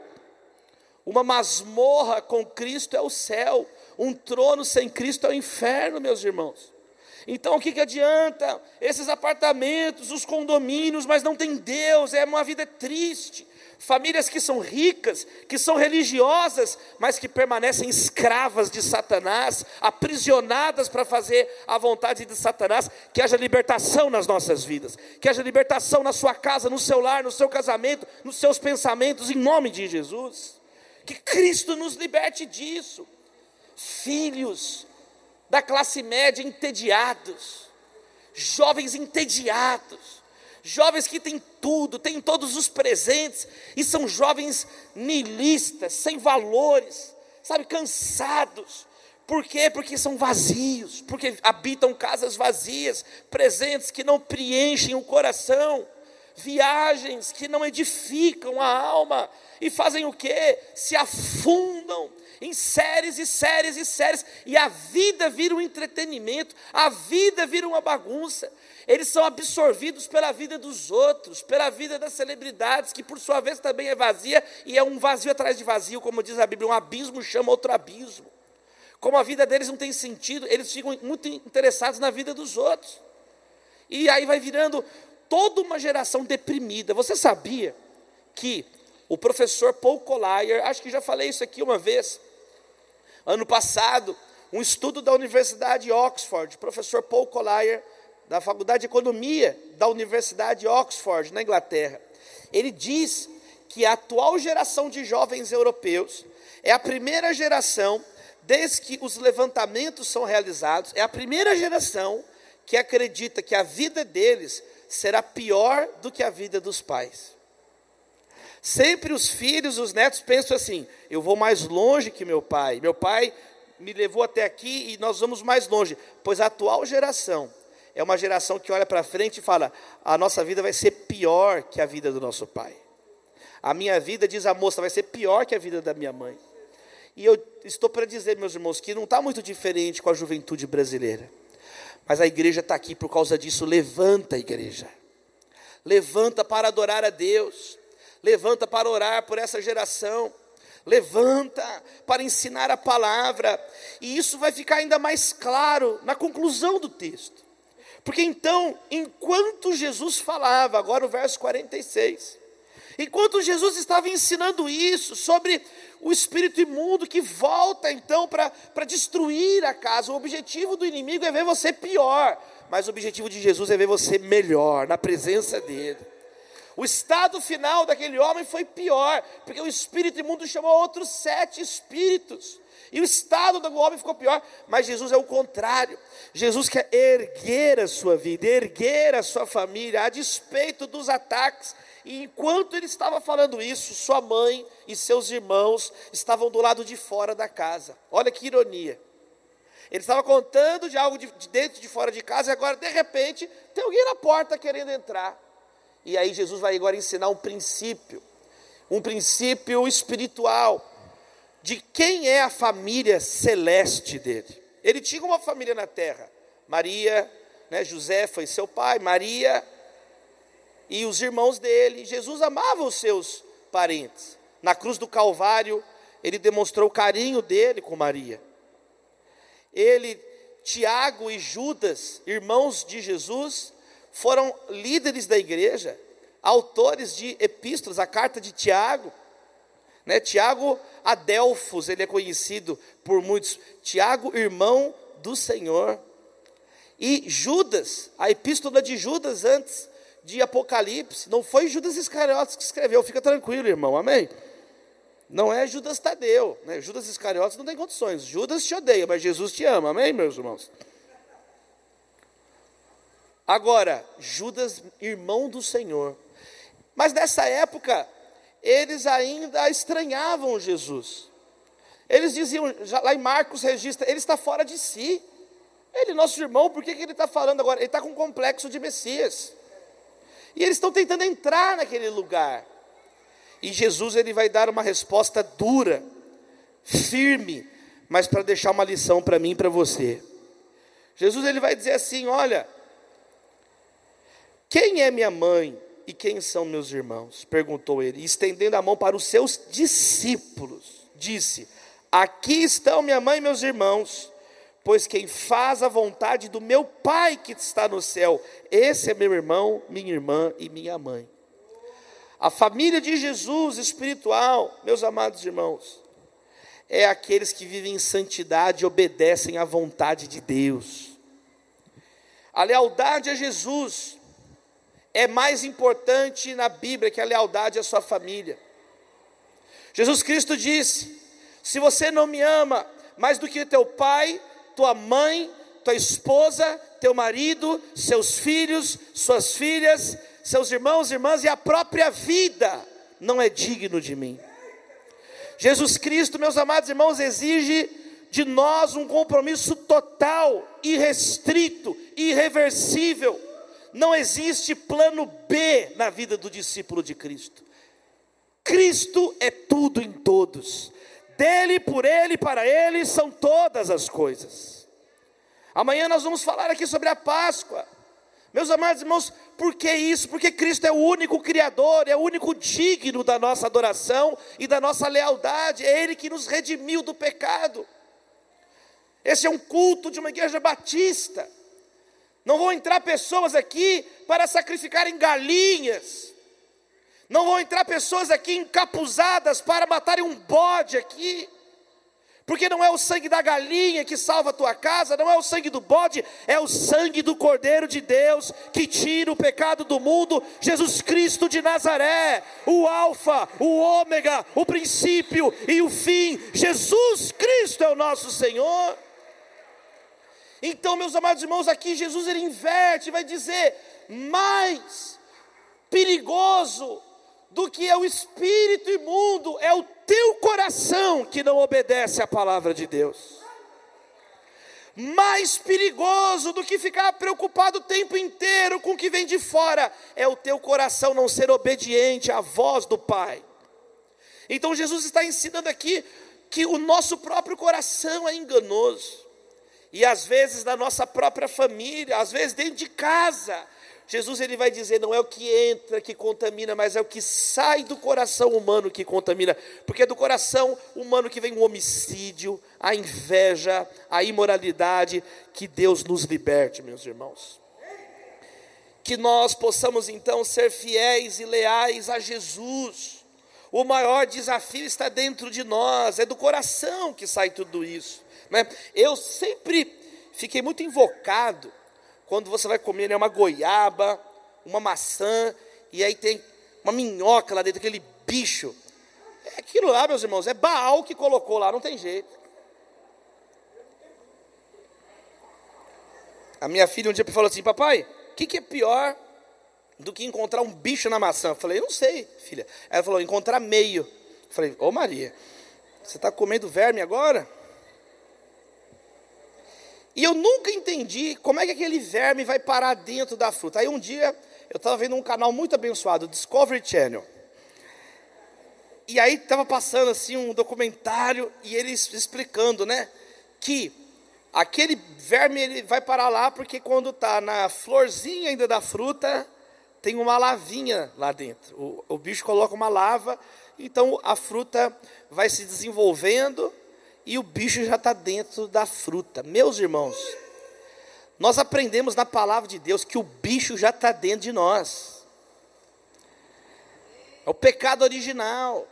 Uma masmorra com Cristo é o céu, um trono sem Cristo é o inferno, meus irmãos. Então o que, que adianta esses apartamentos, os condomínios, mas não tem Deus, é uma vida triste. Famílias que são ricas, que são religiosas, mas que permanecem escravas de Satanás, aprisionadas para fazer a vontade de Satanás. Que haja libertação nas nossas vidas, que haja libertação na sua casa, no seu lar, no seu casamento, nos seus pensamentos, em nome de Jesus. Que Cristo nos liberte disso. Filhos da classe média entediados, jovens entediados, jovens que têm tudo, têm todos os presentes, e são jovens nihilistas, sem valores, sabe, cansados. Por quê? Porque são vazios, porque habitam casas vazias, presentes que não preenchem o coração, viagens que não edificam a alma, e fazem o quê? Se afundam em séries e séries e séries, e a vida vira um entretenimento, a vida vira uma bagunça. Eles são absorvidos pela vida dos outros, pela vida das celebridades, que por sua vez também é vazia, e é um vazio atrás de vazio, como diz a Bíblia, um abismo chama outro abismo. Como a vida deles não tem sentido, eles ficam muito interessados na vida dos outros. E aí vai virando toda uma geração deprimida. Você sabia que o professor Paul Collier, acho que já falei isso aqui uma vez, ano passado, um estudo da Universidade de Oxford, professor Paul Collier, da Faculdade de Economia da Universidade de Oxford, na Inglaterra. Ele diz que a atual geração de jovens europeus é a primeira geração, desde que os levantamentos são realizados, é a primeira geração que acredita que a vida deles será pior do que a vida dos pais. Sempre os filhos, os netos pensam assim: eu vou mais longe que meu pai. Meu pai me levou até aqui e nós vamos mais longe. Pois a atual geração é uma geração que olha para frente e fala: a nossa vida vai ser pior que a vida do nosso pai. A minha vida, diz a moça, vai ser pior que a vida da minha mãe. E eu estou para dizer, meus irmãos, que não está muito diferente com a juventude brasileira. Mas a igreja está aqui por causa disso. Levanta a igreja. Levanta para adorar a Deus. Levanta para orar por essa geração. Levanta para ensinar a palavra. E isso vai ficar ainda mais claro na conclusão do texto. Porque então, enquanto Jesus falava, agora o verso 46, Enquanto Jesus estava ensinando isso sobre o espírito imundo que volta então para destruir a casa, o objetivo do inimigo é ver você pior, mas o objetivo de Jesus é ver você melhor, na presença dele. O estado final daquele homem foi pior, porque o espírito imundo chamou outros sete espíritos. E o estado do homem ficou pior, mas Jesus é o contrário. Jesus quer erguer a sua vida, erguer a sua família, a despeito dos ataques e enquanto ele estava falando isso, sua mãe e seus irmãos estavam do lado de fora da casa. Olha que ironia. Ele estava contando de algo de, de dentro de fora de casa e agora, de repente, tem alguém na porta querendo entrar. E aí Jesus vai agora ensinar um princípio, um princípio espiritual de quem é a família celeste dele. Ele tinha uma família na terra. Maria, né, José foi seu pai, Maria e os irmãos dele. Jesus amava os seus parentes. Na cruz do Calvário, ele demonstrou o carinho dele com Maria. Ele, Tiago e Judas, irmãos de Jesus, foram líderes da igreja, autores de epístolas, a carta de Tiago. Né? Tiago Adelfos, ele é conhecido por muitos. Tiago, irmão do Senhor. E Judas, a epístola de Judas antes, de Apocalipse, não foi Judas Iscariotes que escreveu, fica tranquilo, irmão, amém? Não é Judas Tadeu, né? Judas Iscariotes não tem condições. Judas te odeia, mas Jesus te ama, amém, meus irmãos? Agora, Judas, irmão do Senhor. Mas nessa época, eles ainda estranhavam Jesus. Eles diziam, lá em Marcos registra, ele está fora de si. Ele, nosso irmão, por que, que ele está falando agora? Ele está com um complexo de Messias. E eles estão tentando entrar naquele lugar. E Jesus ele vai dar uma resposta dura, firme, mas para deixar uma lição para mim e para você. Jesus ele vai dizer assim: "Olha, quem é minha mãe e quem são meus irmãos?" perguntou ele, estendendo a mão para os seus discípulos, disse: "Aqui estão minha mãe e meus irmãos." pois quem faz a vontade do meu Pai que está no céu, esse é meu irmão, minha irmã e minha mãe. A família de Jesus espiritual, meus amados irmãos, é aqueles que vivem em santidade e obedecem à vontade de Deus. A lealdade a Jesus é mais importante na Bíblia que a lealdade à sua família. Jesus Cristo disse: Se você não me ama mais do que teu pai, tua mãe, tua esposa, teu marido, seus filhos, suas filhas, seus irmãos, irmãs e a própria vida não é digno de mim. Jesus Cristo, meus amados irmãos, exige de nós um compromisso total, irrestrito, irreversível. Não existe plano B na vida do discípulo de Cristo. Cristo é tudo em todos dele, por ele, para ele são todas as coisas. Amanhã nós vamos falar aqui sobre a Páscoa. Meus amados irmãos, por que isso? Porque Cristo é o único Criador, é o único digno da nossa adoração e da nossa lealdade, é Ele que nos redimiu do pecado. Esse é um culto de uma igreja batista. Não vão entrar pessoas aqui para sacrificarem galinhas, não vão entrar pessoas aqui encapuzadas para matarem um bode aqui. Porque não é o sangue da galinha que salva a tua casa, não é o sangue do bode, é o sangue do Cordeiro de Deus que tira o pecado do mundo, Jesus Cristo de Nazaré, o Alfa, o Ômega, o princípio e o fim. Jesus Cristo é o nosso Senhor. Então, meus amados irmãos, aqui Jesus ele inverte, vai dizer: mais perigoso do que é o espírito imundo é o teu coração que não obedece à palavra de Deus. Mais perigoso do que ficar preocupado o tempo inteiro com o que vem de fora é o teu coração não ser obediente à voz do Pai. Então Jesus está ensinando aqui que o nosso próprio coração é enganoso. E às vezes na nossa própria família, às vezes dentro de casa, Jesus ele vai dizer, não é o que entra que contamina, mas é o que sai do coração humano que contamina, porque é do coração humano que vem o homicídio, a inveja, a imoralidade, que Deus nos liberte, meus irmãos. Que nós possamos então ser fiéis e leais a Jesus. O maior desafio está dentro de nós, é do coração que sai tudo isso. Né? Eu sempre fiquei muito invocado quando você vai comer né, uma goiaba, uma maçã, e aí tem uma minhoca lá dentro, aquele bicho. É aquilo lá, meus irmãos, é Baal que colocou lá, não tem jeito. A minha filha um dia falou assim: Papai, o que, que é pior do que encontrar um bicho na maçã? Eu falei: Não sei, filha. Ela falou: Encontrar meio. Eu falei: Ô Maria, você está comendo verme agora? E eu nunca entendi como é que aquele verme vai parar dentro da fruta. Aí um dia eu estava vendo um canal muito abençoado, Discovery Channel. E aí estava passando assim um documentário e eles explicando, né, que aquele verme ele vai parar lá porque quando está na florzinha ainda da fruta tem uma lavinha lá dentro. O, o bicho coloca uma lava, então a fruta vai se desenvolvendo e o bicho já está dentro da fruta. Meus irmãos, nós aprendemos na palavra de Deus que o bicho já está dentro de nós. É o pecado original.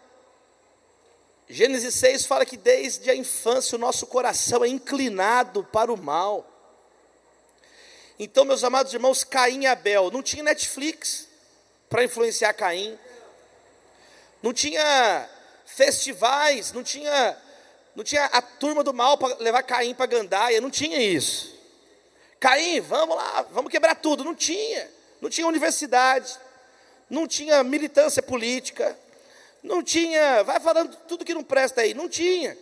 Gênesis 6 fala que desde a infância o nosso coração é inclinado para o mal. Então, meus amados irmãos, Caim e Abel, não tinha Netflix para influenciar Caim, não tinha festivais, não tinha não tinha a turma do mal para levar Caim para Gandaia, não tinha isso. Caim, vamos lá, vamos quebrar tudo. Não tinha. Não tinha universidade, não tinha militância política, não tinha, vai falando tudo que não presta aí, não tinha.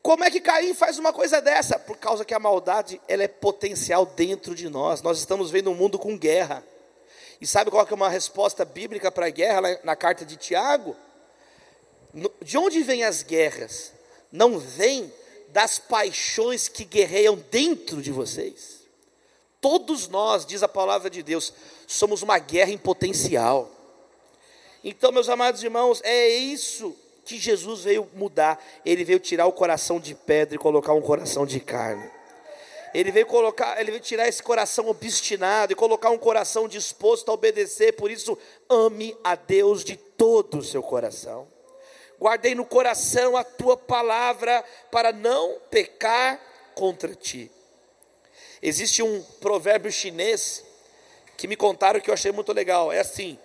Como é que Caim faz uma coisa dessa? Por causa que a maldade, ela é potencial dentro de nós. Nós estamos vendo um mundo com guerra. E sabe qual é uma resposta bíblica para a guerra na carta de Tiago? De onde vêm as guerras? Não vêm das paixões que guerreiam dentro de vocês. Todos nós, diz a palavra de Deus, somos uma guerra em potencial. Então, meus amados irmãos, é isso que Jesus veio mudar. Ele veio tirar o coração de pedra e colocar um coração de carne. Ele veio colocar, ele veio tirar esse coração obstinado e colocar um coração disposto a obedecer. Por isso, ame a Deus de todo o seu coração guardei no coração a tua palavra para não pecar contra ti. Existe um provérbio chinês que me contaram que eu achei muito legal. É assim: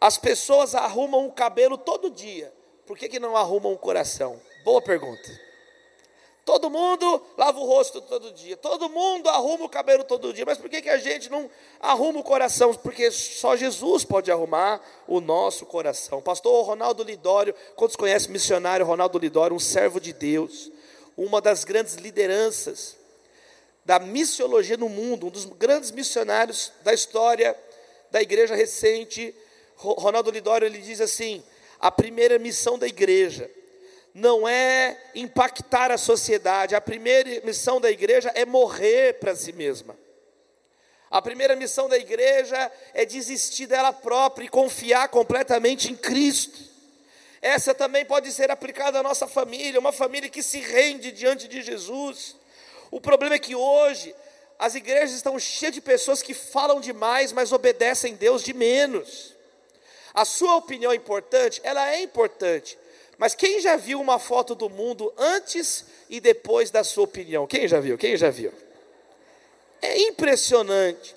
as pessoas arrumam o cabelo todo dia, por que, que não arrumam o coração? Boa pergunta. Todo mundo lava o rosto todo dia, todo mundo arruma o cabelo todo dia, mas por que, que a gente não arruma o coração? Porque só Jesus pode arrumar o nosso coração. Pastor Ronaldo Lidório, quantos conhecem missionário Ronaldo Lidório, um servo de Deus, uma das grandes lideranças da missiologia no mundo, um dos grandes missionários da história da igreja recente. Ronaldo Lidório ele diz assim: a primeira missão da igreja não é impactar a sociedade. A primeira missão da igreja é morrer para si mesma. A primeira missão da igreja é desistir dela própria e confiar completamente em Cristo. Essa também pode ser aplicada à nossa família, uma família que se rende diante de Jesus. O problema é que hoje as igrejas estão cheias de pessoas que falam demais, mas obedecem Deus de menos. A sua opinião é importante? Ela é importante, mas quem já viu uma foto do mundo antes e depois da sua opinião? Quem já viu? Quem já viu? É impressionante.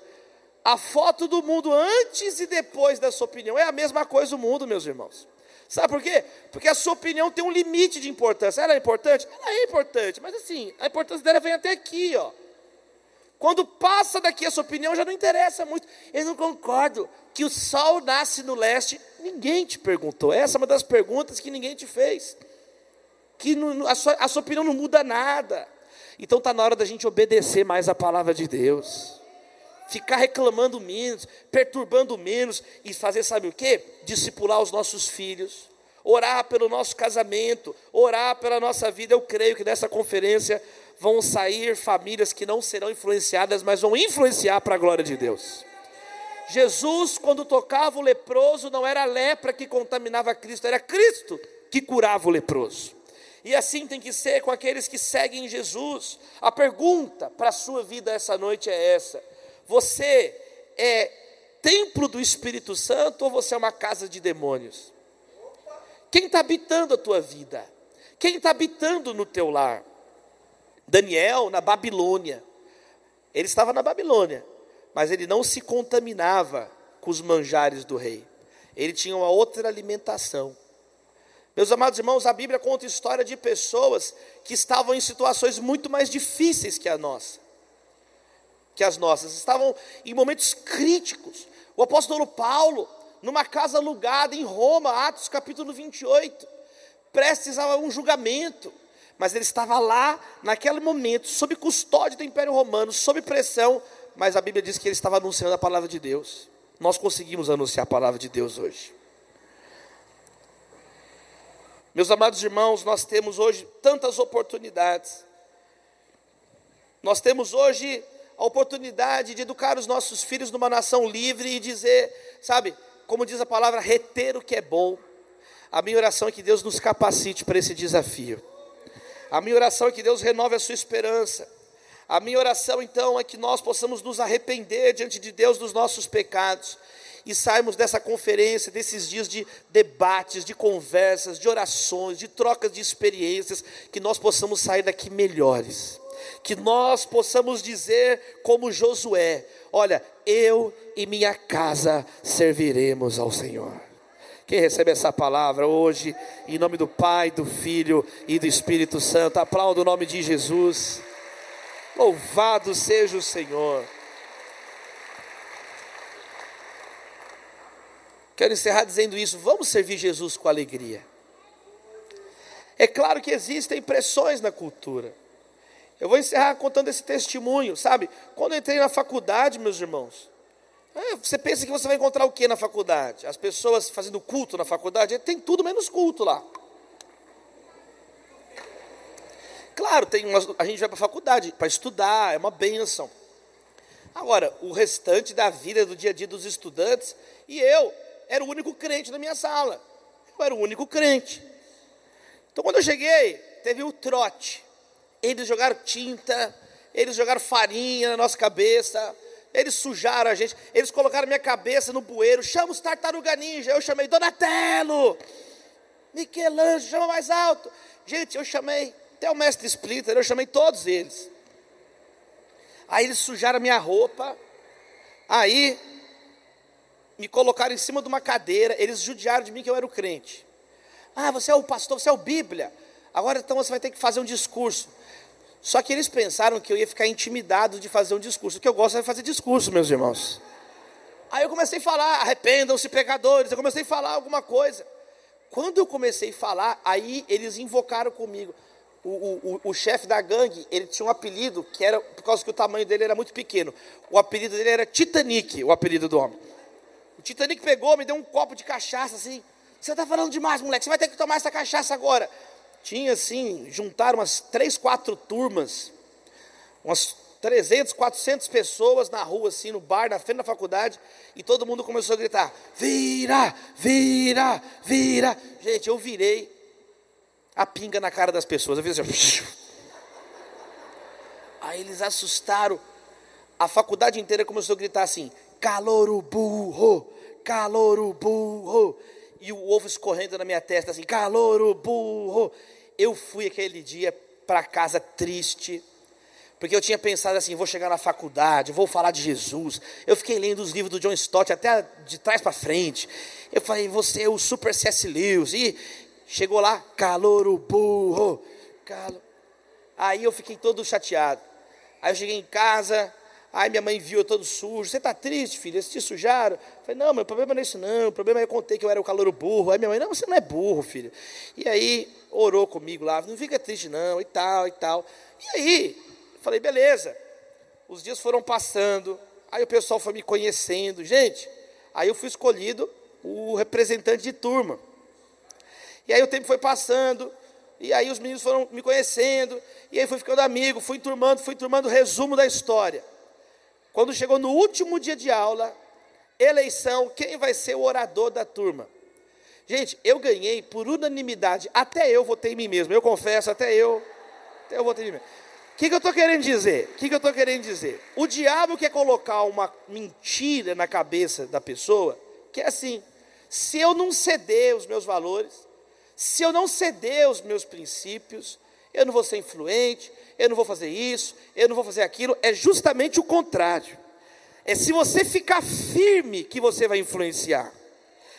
A foto do mundo antes e depois da sua opinião é a mesma coisa o mundo, meus irmãos. Sabe por quê? Porque a sua opinião tem um limite de importância. Ela é importante? Ela é importante, mas assim, a importância dela vem até aqui, ó. Quando passa daqui a sua opinião, já não interessa muito. Eu não concordo que o sol nasce no leste. Ninguém te perguntou. Essa é uma das perguntas que ninguém te fez. Que a, sua, a sua opinião não muda nada. Então está na hora da gente obedecer mais a palavra de Deus. Ficar reclamando menos, perturbando menos e fazer, sabe o que? Discipular os nossos filhos, orar pelo nosso casamento, orar pela nossa vida. Eu creio que nessa conferência vão sair famílias que não serão influenciadas, mas vão influenciar para a glória de Deus. Jesus, quando tocava o leproso, não era a lepra que contaminava Cristo, era Cristo que curava o leproso. E assim tem que ser com aqueles que seguem Jesus. A pergunta para a sua vida essa noite é essa: Você é templo do Espírito Santo ou você é uma casa de demônios? Quem está habitando a tua vida? Quem está habitando no teu lar? Daniel, na Babilônia. Ele estava na Babilônia, mas ele não se contaminava com os manjares do rei. Ele tinha uma outra alimentação. Meus amados irmãos, a Bíblia conta história de pessoas que estavam em situações muito mais difíceis que a nossa. Que as nossas, estavam em momentos críticos. O apóstolo Paulo, numa casa alugada em Roma, Atos capítulo 28, prestes a um julgamento, mas ele estava lá, naquele momento, sob custódia do Império Romano, sob pressão, mas a Bíblia diz que ele estava anunciando a palavra de Deus. Nós conseguimos anunciar a palavra de Deus hoje. Meus amados irmãos, nós temos hoje tantas oportunidades. Nós temos hoje a oportunidade de educar os nossos filhos numa nação livre e dizer, sabe, como diz a palavra, reter o que é bom. A minha oração é que Deus nos capacite para esse desafio. A minha oração é que Deus renove a sua esperança. A minha oração então é que nós possamos nos arrepender diante de Deus dos nossos pecados e sairmos dessa conferência, desses dias de debates, de conversas, de orações, de trocas de experiências, que nós possamos sair daqui melhores. Que nós possamos dizer como Josué: Olha, eu e minha casa serviremos ao Senhor. Quem recebe essa palavra hoje, em nome do Pai, do Filho e do Espírito Santo, aplauda o nome de Jesus. Louvado seja o Senhor. Quero encerrar dizendo isso. Vamos servir Jesus com alegria. É claro que existem pressões na cultura. Eu vou encerrar contando esse testemunho, sabe? Quando eu entrei na faculdade, meus irmãos, você pensa que você vai encontrar o que na faculdade? As pessoas fazendo culto na faculdade? Tem tudo menos culto lá. Claro, tem uma, a gente vai para a faculdade para estudar, é uma benção. Agora, o restante da vida, do dia a dia dos estudantes, e eu era o único crente na minha sala. Eu era o único crente. Então, quando eu cheguei, teve o trote. Eles jogaram tinta, eles jogaram farinha na nossa cabeça, eles sujaram a gente, eles colocaram minha cabeça no bueiro, chama os tartaruga ninja, eu chamei Donatello, Michelangelo, chama mais alto. Gente, eu chamei até o mestre Splinter, eu chamei todos eles. Aí eles sujaram a minha roupa, aí me colocaram em cima de uma cadeira, eles judiaram de mim que eu era o crente. Ah, você é o pastor, você é o Bíblia. Agora então você vai ter que fazer um discurso. Só que eles pensaram que eu ia ficar intimidado de fazer um discurso. O que eu gosto é fazer discurso, meus irmãos. Aí eu comecei a falar, arrependam-se pecadores. Eu comecei a falar alguma coisa. Quando eu comecei a falar, aí eles invocaram comigo. O, o, o, o chefe da gangue, ele tinha um apelido que era, por causa que o tamanho dele era muito pequeno. O apelido dele era Titanic, o apelido do homem. O Titanic pegou, me deu um copo de cachaça assim. Você está falando demais, moleque. Você vai ter que tomar essa cachaça agora tinha assim, juntaram umas três, quatro turmas, umas 300, 400 pessoas na rua, assim, no bar, na frente da faculdade, e todo mundo começou a gritar: vira, vira, vira. Gente, eu virei a pinga na cara das pessoas. Eu fiz assim, <laughs> Aí eles assustaram. A faculdade inteira começou a gritar assim: calor burro, calor burro e o ovo escorrendo na minha testa, assim, calor, o burro. Eu fui aquele dia para casa triste, porque eu tinha pensado assim: vou chegar na faculdade, vou falar de Jesus. Eu fiquei lendo os livros do John Stott até de trás para frente. Eu falei: você é o super C.S. Lewis. E Chegou lá, calor o burro. Calor. Aí eu fiquei todo chateado. Aí eu cheguei em casa, aí minha mãe viu eu todo sujo. Você está triste, filho? Eles te sujaram? Eu falei, não, meu problema não é isso não. O problema é eu contei que eu era o calor burro. Aí minha mãe, não, você não é burro, filho. E aí orou comigo lá, não fica triste não, e tal, e tal. E aí, falei, beleza. Os dias foram passando, aí o pessoal foi me conhecendo. Gente, aí eu fui escolhido o representante de turma. E aí o tempo foi passando, e aí os meninos foram me conhecendo, e aí fui ficando amigo, fui turmando, fui turmando resumo da história. Quando chegou no último dia de aula, eleição, quem vai ser o orador da turma? Gente, eu ganhei por unanimidade, até eu votei em mim mesmo, eu confesso, até eu, até eu votei em mim mesmo. O que, que eu estou querendo dizer? O que, que eu estou querendo dizer? O diabo quer colocar uma mentira na cabeça da pessoa, que é assim, se eu não ceder os meus valores, se eu não ceder os meus princípios, eu não vou ser influente, eu não vou fazer isso, eu não vou fazer aquilo. É justamente o contrário. É se você ficar firme que você vai influenciar.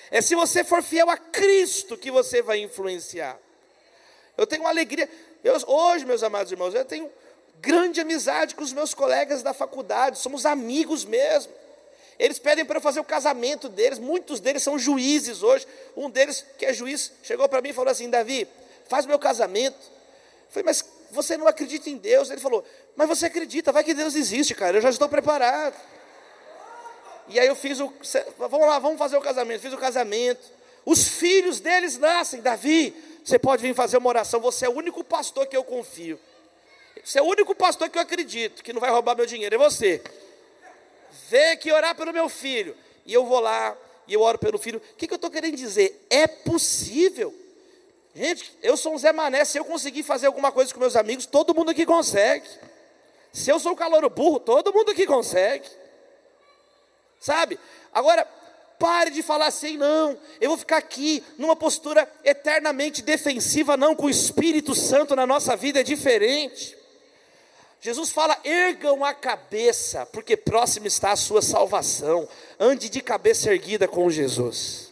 É se você for fiel a Cristo que você vai influenciar. Eu tenho uma alegria. Eu, hoje, meus amados irmãos, eu tenho grande amizade com os meus colegas da faculdade, somos amigos mesmo. Eles pedem para eu fazer o casamento deles, muitos deles são juízes hoje. Um deles, que é juiz, chegou para mim e falou assim: Davi, faz meu casamento. Falei, mas você não acredita em Deus? Ele falou, mas você acredita, vai que Deus existe, cara, eu já estou preparado. E aí eu fiz o. Vamos lá, vamos fazer o casamento. Fiz o casamento. Os filhos deles nascem. Davi, você pode vir fazer uma oração. Você é o único pastor que eu confio. Você é o único pastor que eu acredito que não vai roubar meu dinheiro. É você vem aqui orar pelo meu filho. E eu vou lá e eu oro pelo filho. O que, que eu estou querendo dizer? É possível. Gente, eu sou um Zé Mané. Se eu conseguir fazer alguma coisa com meus amigos, todo mundo aqui consegue. Se eu sou o calor burro, todo mundo aqui consegue. Sabe? Agora, pare de falar assim, não. Eu vou ficar aqui numa postura eternamente defensiva, não. Com o Espírito Santo na nossa vida é diferente. Jesus fala: ergam a cabeça, porque próximo está a sua salvação. Ande de cabeça erguida com Jesus.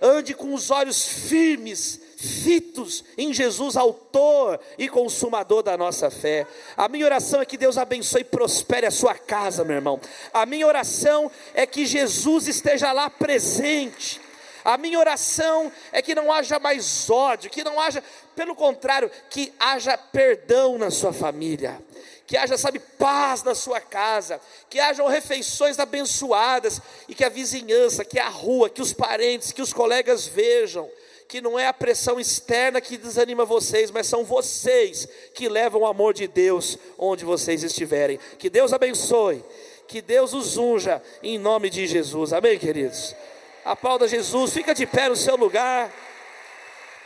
Ande com os olhos firmes, fitos em Jesus, Autor e Consumador da nossa fé. A minha oração é que Deus abençoe e prospere a sua casa, meu irmão. A minha oração é que Jesus esteja lá presente. A minha oração é que não haja mais ódio, que não haja, pelo contrário, que haja perdão na sua família que haja, sabe, paz na sua casa, que hajam refeições abençoadas e que a vizinhança, que a rua, que os parentes, que os colegas vejam que não é a pressão externa que desanima vocês, mas são vocês que levam o amor de Deus onde vocês estiverem. Que Deus abençoe, que Deus os unja em nome de Jesus. Amém, queridos? Aplauda Jesus, fica de pé no seu lugar.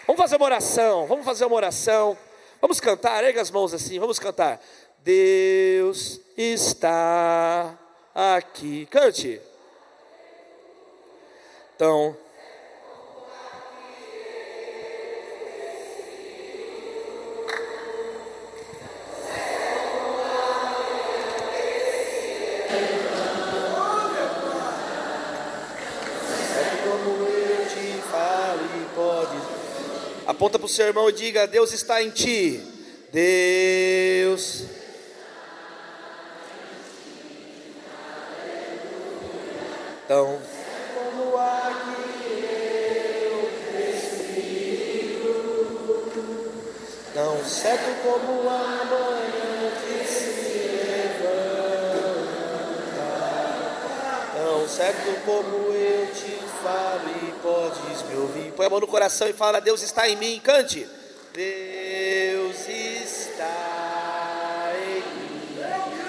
Vamos fazer uma oração, vamos fazer uma oração. Vamos cantar, erga as mãos assim, vamos cantar. Deus está aqui. Cante. Então. Aponta para o seu irmão e diga: Deus está em ti. Deus Então, tão certo como a manhã que se levanta, tão certo como eu te falo e podes me ouvir. Põe a mão no coração e fala: Deus está em mim. Cante. Deus está em mim.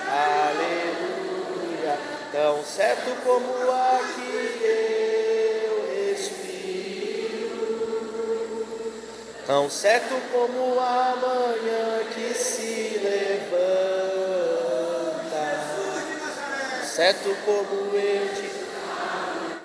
Aleluia. Tão certo como tão certo como a manhã que se levanta, certo como eu.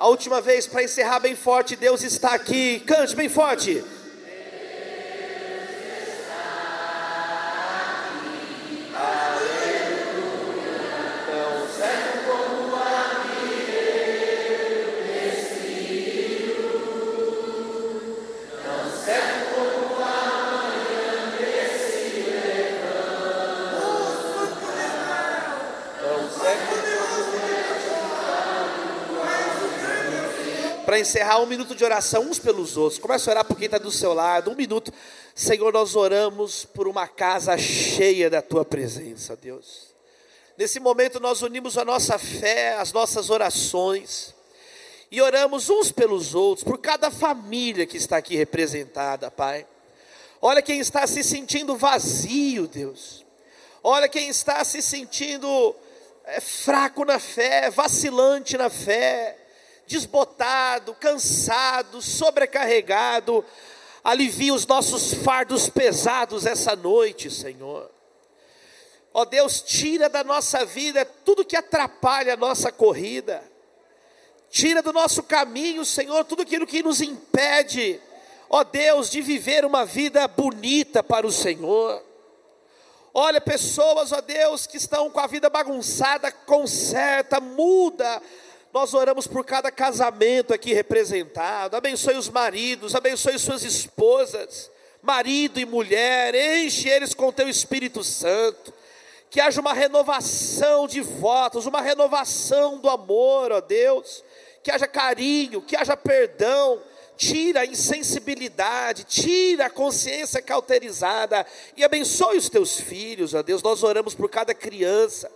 A última vez para encerrar bem forte, Deus está aqui. Cante bem forte. Para encerrar, um minuto de oração uns pelos outros. Começa a orar por quem está do seu lado. Um minuto. Senhor, nós oramos por uma casa cheia da tua presença, Deus. Nesse momento nós unimos a nossa fé, as nossas orações. E oramos uns pelos outros, por cada família que está aqui representada, Pai. Olha quem está se sentindo vazio, Deus. Olha quem está se sentindo é, fraco na fé, vacilante na fé desbotado, cansado, sobrecarregado. Alivia os nossos fardos pesados essa noite, Senhor. Ó Deus, tira da nossa vida tudo que atrapalha a nossa corrida. Tira do nosso caminho, Senhor, tudo aquilo que nos impede, ó Deus, de viver uma vida bonita para o Senhor. Olha, pessoas, ó Deus, que estão com a vida bagunçada, conserta, muda nós oramos por cada casamento aqui representado. Abençoe os maridos, abençoe suas esposas, marido e mulher, enche eles com teu Espírito Santo. Que haja uma renovação de votos, uma renovação do amor, ó Deus. Que haja carinho, que haja perdão, tira a insensibilidade, tira a consciência cauterizada e abençoe os teus filhos, ó Deus. Nós oramos por cada criança.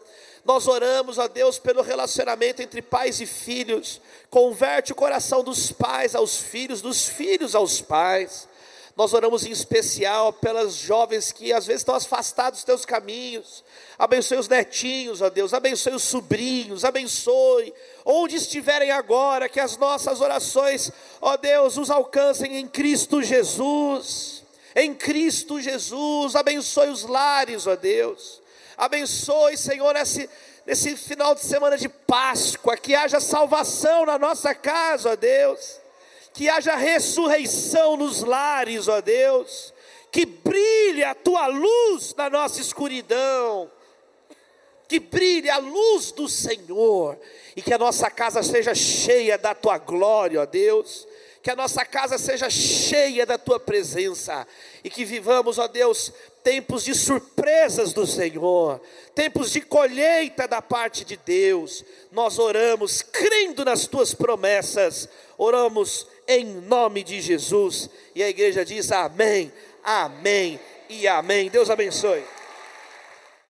Nós oramos a Deus pelo relacionamento entre pais e filhos. Converte o coração dos pais aos filhos, dos filhos aos pais. Nós oramos em especial pelas jovens que às vezes estão afastados dos teus caminhos. Abençoe os netinhos, ó Deus. Abençoe os sobrinhos. Abençoe onde estiverem agora, que as nossas orações, ó Deus, os alcancem em Cristo Jesus. Em Cristo Jesus. Abençoe os lares, ó Deus. Abençoe, Senhor, esse, nesse final de semana de Páscoa, que haja salvação na nossa casa, ó Deus, que haja ressurreição nos lares, ó Deus, que brilhe a tua luz na nossa escuridão, que brilhe a luz do Senhor, e que a nossa casa seja cheia da tua glória, ó Deus. Que a nossa casa seja cheia da tua presença. E que vivamos, ó Deus, tempos de surpresas do Senhor, tempos de colheita da parte de Deus. Nós oramos crendo nas tuas promessas, oramos em nome de Jesus. E a igreja diz amém, amém e amém. Deus abençoe.